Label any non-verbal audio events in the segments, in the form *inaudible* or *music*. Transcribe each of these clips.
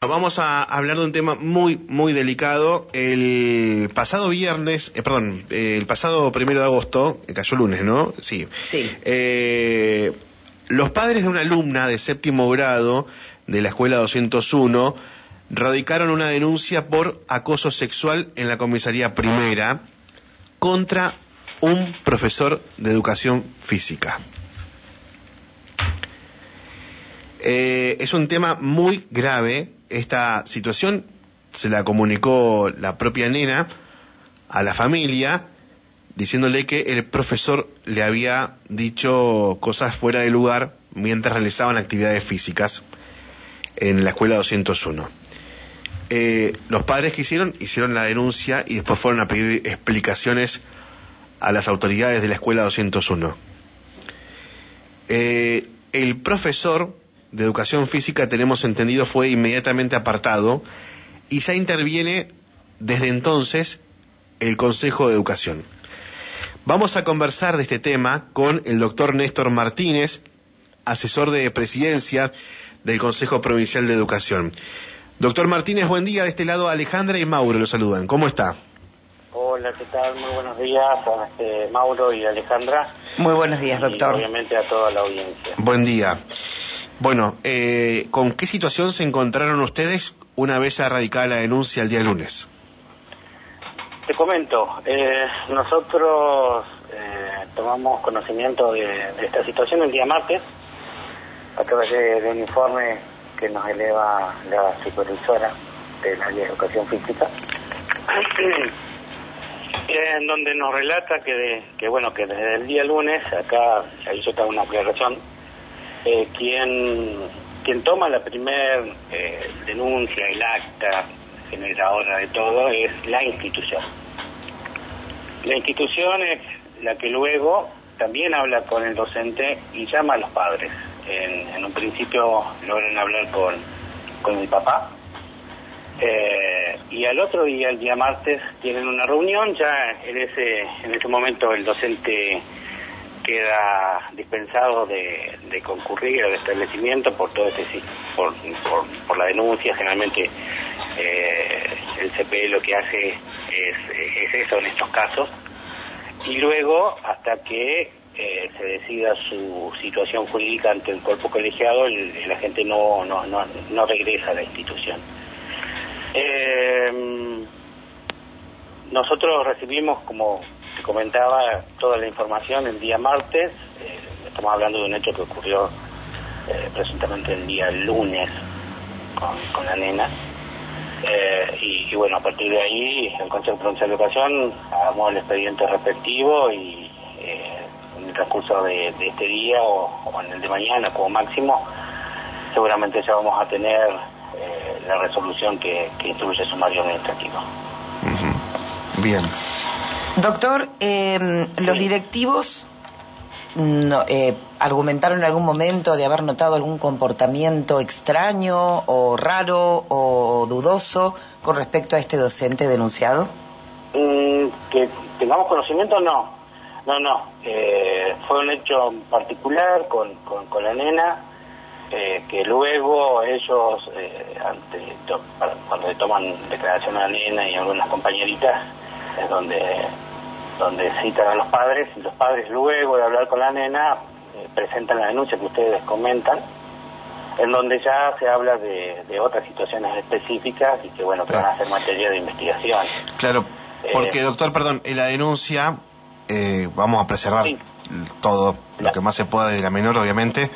Vamos a hablar de un tema muy, muy delicado. El pasado viernes, eh, perdón, eh, el pasado primero de agosto, eh, cayó lunes, ¿no? Sí. Sí. Eh, los padres de una alumna de séptimo grado de la escuela 201 radicaron una denuncia por acoso sexual en la comisaría primera contra un profesor de educación física. Eh, es un tema muy grave. Esta situación se la comunicó la propia nena a la familia, diciéndole que el profesor le había dicho cosas fuera de lugar mientras realizaban actividades físicas en la escuela 201. Eh, los padres que hicieron, hicieron la denuncia y después fueron a pedir explicaciones a las autoridades de la escuela 201. Eh, el profesor de educación física, tenemos entendido, fue inmediatamente apartado y ya interviene desde entonces el Consejo de Educación. Vamos a conversar de este tema con el doctor Néstor Martínez, asesor de presidencia del Consejo Provincial de Educación. Doctor Martínez, buen día. De este lado Alejandra y Mauro lo saludan. ¿Cómo está? Hola, ¿qué tal? Muy buenos días a este, Mauro y Alejandra. Muy buenos días, Y doctor. obviamente a toda la audiencia. Buen día. Bueno, eh, ¿con qué situación se encontraron ustedes una vez erradicada la denuncia el día lunes? Te comento, eh, nosotros eh, tomamos conocimiento de, de esta situación el día martes a través de, de un informe que nos eleva la supervisora del área de educación física, *clears throat* en donde nos relata que, de- que bueno que desde el día lunes, acá ahí yo tengo una aclaración, eh, quien, quien toma la primer eh, denuncia, el acta generadora de todo, es la institución. La institución es la que luego también habla con el docente y llama a los padres. En, un principio logran hablar con, con el papá. Eh, y al otro día, el día martes, tienen una reunión. Ya en ese, en ese momento el docente queda dispensado de, concurrir al establecimiento por todo este por, por, por la denuncia. Generalmente eh, el CPE lo que hace es, es eso en estos casos. Y luego hasta que eh, se decida su situación jurídica ante el cuerpo colegiado el, el agente no, no, no, no regresa a la institución. Eh, nosotros recibimos, como te comentaba, toda la información el día martes. Eh, estamos hablando de un hecho que ocurrió eh, presuntamente el día lunes con, con la nena. Eh, y, bueno, a partir de ahí, el Consejo Provincial de Educación armó el expediente respectivo y eh, en el transcurso de, este día o, en el de mañana como máximo, seguramente ya vamos a tener eh, la resolución que, que instruye el sumario administrativo. Bien. Doctor, eh, los directivos no, eh, argumentaron en algún momento de haber notado algún comportamiento extraño o raro o dudoso con respecto a este docente denunciado. Mm, que tengamos conocimiento, no. No, no. Eh, fue un hecho particular con, con, con la nena, eh, que luego ellos, eh, ante, to- para- cuando le toman declaración a la nena y a algunas compañeritas, es donde, donde citan a los padres, y los padres luego de hablar con la nena eh, presentan la denuncia que ustedes comentan, en donde ya se habla de, de otras situaciones específicas y que, bueno, que van a ser materia de investigación. Claro, porque Eh, doctor, perdón, en la denuncia eh, vamos a preservar Sí. todo lo que más se pueda de la menor, obviamente.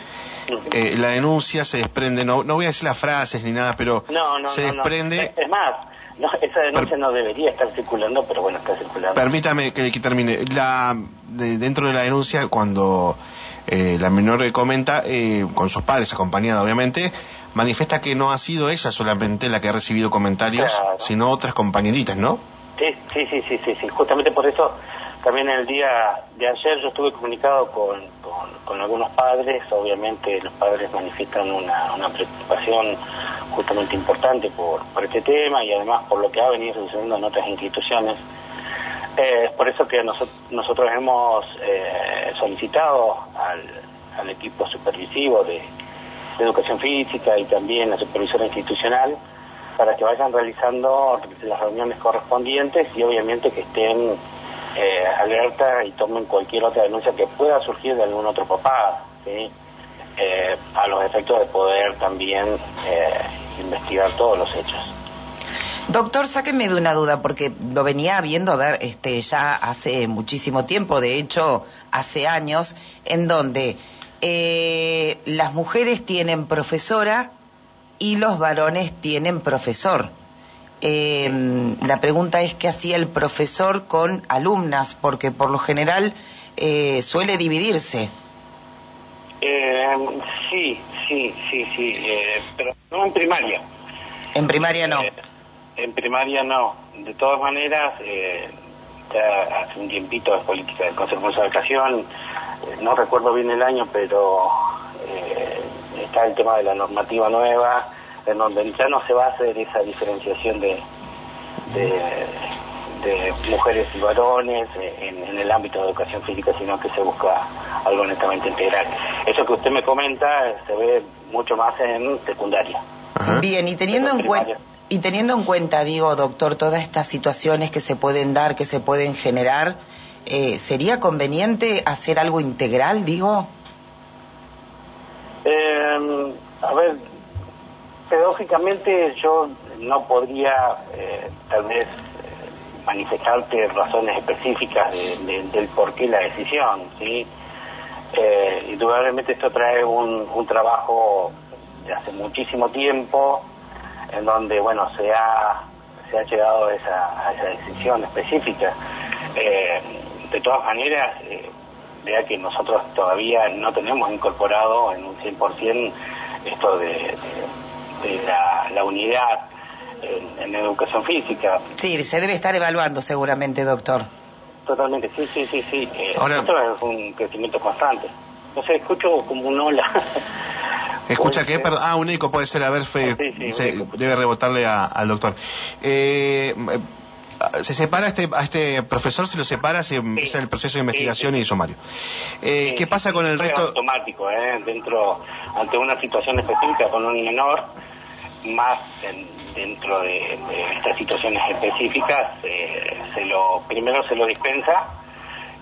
Eh, la denuncia se desprende, no, no voy a decir las frases ni nada, pero No, no, se desprende. Es más, no, esa denuncia no debería estar circulando, pero bueno, está circulando. Permítame que, que termine. La, de- dentro de la denuncia, cuando eh, la menor comenta, eh, con sus padres acompañada obviamente, manifiesta que no ha sido ella solamente la que ha recibido comentarios, Claro. sino otras compañeritas, ¿no? Sí, sí, sí, sí, sí, sí. Justamente por eso, también el día de ayer yo estuve comunicado con, con, con algunos padres. Obviamente los padres manifiestan una, una preocupación justamente importante por, por este tema y además por lo que ha venido sucediendo en otras instituciones. Eh, es por eso que noso- nosotros hemos eh, solicitado al, al equipo supervisivo de, de educación física y también la supervisora institucional para que vayan realizando las reuniones correspondientes y obviamente que estén eh, alerta y tomen cualquier otra denuncia que pueda surgir de algún otro papá, ¿sí? Eh, a los efectos de poder también eh, investigar todos los hechos. Doctor, sáqueme de una duda, porque lo venía viendo, a ver, este, ya hace muchísimo tiempo, de hecho, hace años, en donde eh, las mujeres tienen profesora y los varones tienen profesor. Eh, la pregunta es qué hacía el profesor con alumnas, porque por lo general eh, suele dividirse. Eh, sí, sí, sí, sí, eh, pero no en primaria. En primaria no. Eh, en primaria no. De todas maneras, eh, ya hace un tiempito de política del Consejo de Educación, eh, no recuerdo bien el año, pero está el tema de la normativa nueva, en donde ya no se va a hacer esa diferenciación de, de, de mujeres y varones eh, en, en el ámbito de educación física, sino que se busca algo netamente integral. Eso que usted me comenta eh, se ve mucho más en secundaria. Ajá. Bien, y teniendo en cuenta... Y teniendo en cuenta, digo, doctor, todas estas situaciones que se pueden dar, que se pueden generar, eh, ¿sería conveniente hacer algo integral, digo? Eh, a ver, pedagógicamente yo no podría eh, tal vez manifestarte razones específicas de- de- del por qué la decisión, ¿sí? Eh, indudablemente esto trae un, un trabajo de hace muchísimo tiempo en donde, bueno, se ha, se ha llegado a esa, a esa decisión específica. Eh, de todas maneras, eh, vea que nosotros todavía no tenemos incorporado en un 100% esto de, de- la unidad en, en educación física. Sí, se debe estar evaluando seguramente, doctor. Totalmente, sí, sí, sí, sí. Eh, Ahora- es un crecimiento constante. No sé, escucho como un hola. *laughs* Escucha ser. perdón, ah, un eco puede ser, a ver, Fe, Ah, sí, sí, un se- eco. debe rebotarle a- al doctor. Eh, eh, se separa a este, a este profesor, se lo separa, se empieza el proceso de investigación sí. y sumario. Eh, Sí, ¿Qué pasa sí, con el esto es resto? automático, ¿eh? Dentro, ante una situación específica con un menor, más en- dentro de, de estas situaciones específicas, eh, se lo primero se lo dispensa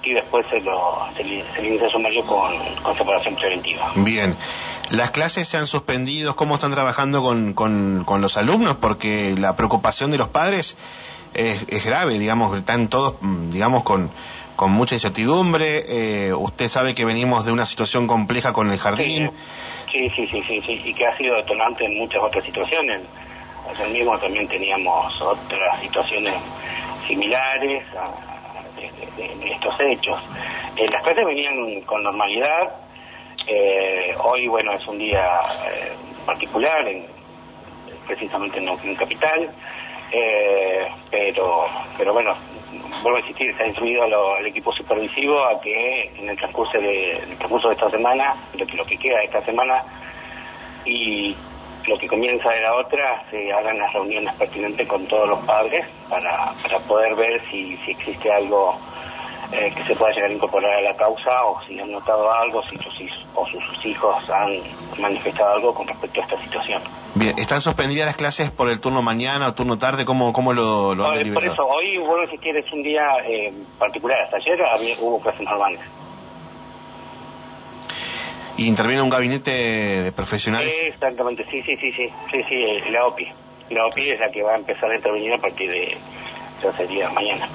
y después se lo se le, se le inicia sumario con, con separación preventiva. Bien. ¿Las clases se han suspendido? ¿Cómo están trabajando con, con, con los alumnos? Porque la preocupación de los padres es, es grave, digamos, están todos, mm, digamos, con, con mucha incertidumbre. Eh, usted sabe que venimos de una situación compleja con el jardín. Sí, sí, sí, sí, sí, y que ha sido detonante en muchas otras situaciones. Ayer mismo también teníamos otras situaciones similares a, estos hechos. Eh, las clases venían con normalidad. Eh, hoy, bueno, es un día eh, particular, en- precisamente en Neuquén Capital. Eh, pero, pero bueno, vuelvo a insistir, se ha instruido lo- al equipo supervisivo a que en el transcurso de, el transcurso de esta semana, lo que, lo que queda de esta semana y lo que comienza de la otra, se hagan las reuniones pertinentes con todos los padres para, para poder ver si, si existe algo eh, que se pueda llegar a incorporar a la causa o si han notado algo, si sus, hijos- o sus, hijos han manifestado algo con respecto a esta situación. Bien, ¿están suspendidas las clases por el turno mañana o turno tarde? ¿Cómo, cómo lo, lo han por eso, hoy vuelvo a insistir, es un día eh, particular. Hasta ayer había- hubo clases normales. ¿Y interviene un gabinete de profesionales? Exactamente, sí, sí, sí, sí, sí, sí, la OPI. La OPI es la que va a empezar a intervenir a partir de, ya sería mañana.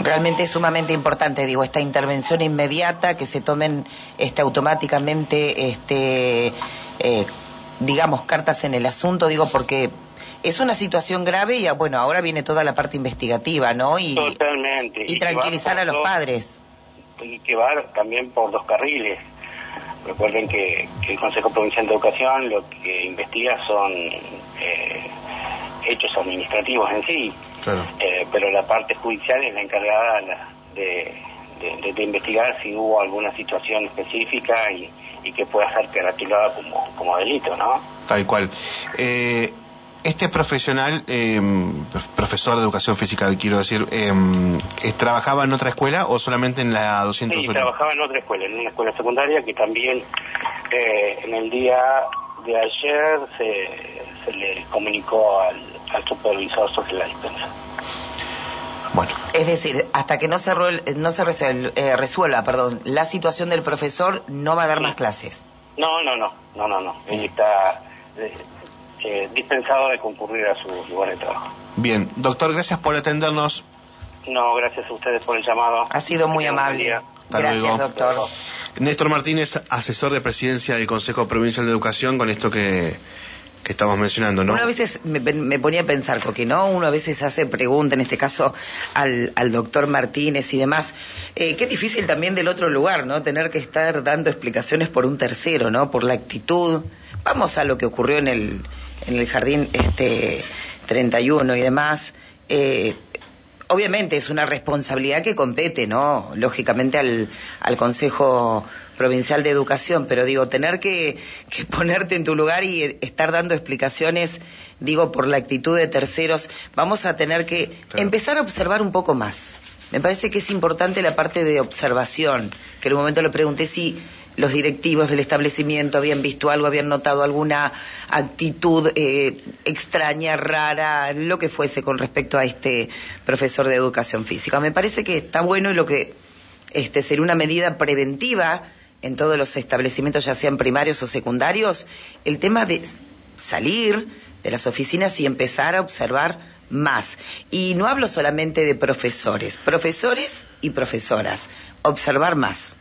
Realmente es sumamente importante, digo, esta intervención inmediata, que se tomen este, automáticamente, este, eh, digamos, cartas en el asunto, digo, porque es una situación grave y, ah, bueno, ahora viene toda la parte investigativa, ¿no? Y, Totalmente. y tranquilizar a los dos- padres. Y que va también por dos carriles. Recuerden que, que el Consejo Provincial de Educación lo que investiga son eh, hechos administrativos en sí, Claro. Eh, pero la parte judicial es la encargada de, de- de- de investigar si hubo alguna situación específica y, y que pueda ser caracterizada como, como delito, ¿no? Tal cual. Eh, este profesional, eh, prof- profesor de educación física, quiero decir, eh, eh, ¿trabajaba en otra escuela o solamente en la 201? Sí, trabajaba en otra escuela, en una escuela secundaria que también eh, en el día de ayer se, se le comunicó al, al supervisor sobre la dispensa. Bueno. Es decir, hasta que no se, no se eh, resuelva, perdón, la situación del profesor, no va a dar más clases. No, no, no, no, no, no. Él está eh, eh, dispensado de concurrir a su lugar de trabajo. Bien, doctor, gracias por atendernos. No, gracias a ustedes por el llamado. Ha sido muy amable. Gracias, doctor. Néstor Martínez, asesor de presidencia del Consejo Provincial de Educación, con esto que que estamos mencionando, ¿no? Uno a veces me, ponía a pensar, porque no, uno a veces hace preguntas, en este caso al, al doctor Martínez y demás. Eh, qué difícil también del otro lugar, ¿no? Tener que estar dando explicaciones por un tercero, ¿no? Por la actitud. Vamos a lo que ocurrió en el, en el jardín este 31 y demás. Eh, obviamente es una responsabilidad que compete, ¿no? Lógicamente al, al Consejo Provincial de Educación, pero digo, tener que, *laughs* ponerte en tu lugar y estar dando explicaciones, digo, por la actitud de terceros, vamos a tener que empezar a observar un poco más. Me parece que es importante la parte de observación, que en un momento le pregunté si los directivos del establecimiento habían visto algo, habían notado alguna actitud eh, extraña, rara, lo que fuese con respecto a este profesor de educación física. Me parece que está bueno y lo que este, sería una medida preventiva en todos los establecimientos, ya sean primarios o secundarios, el tema de salir de las oficinas y empezar a observar más. Y no hablo solamente de profesores, profesores y profesoras, observar más.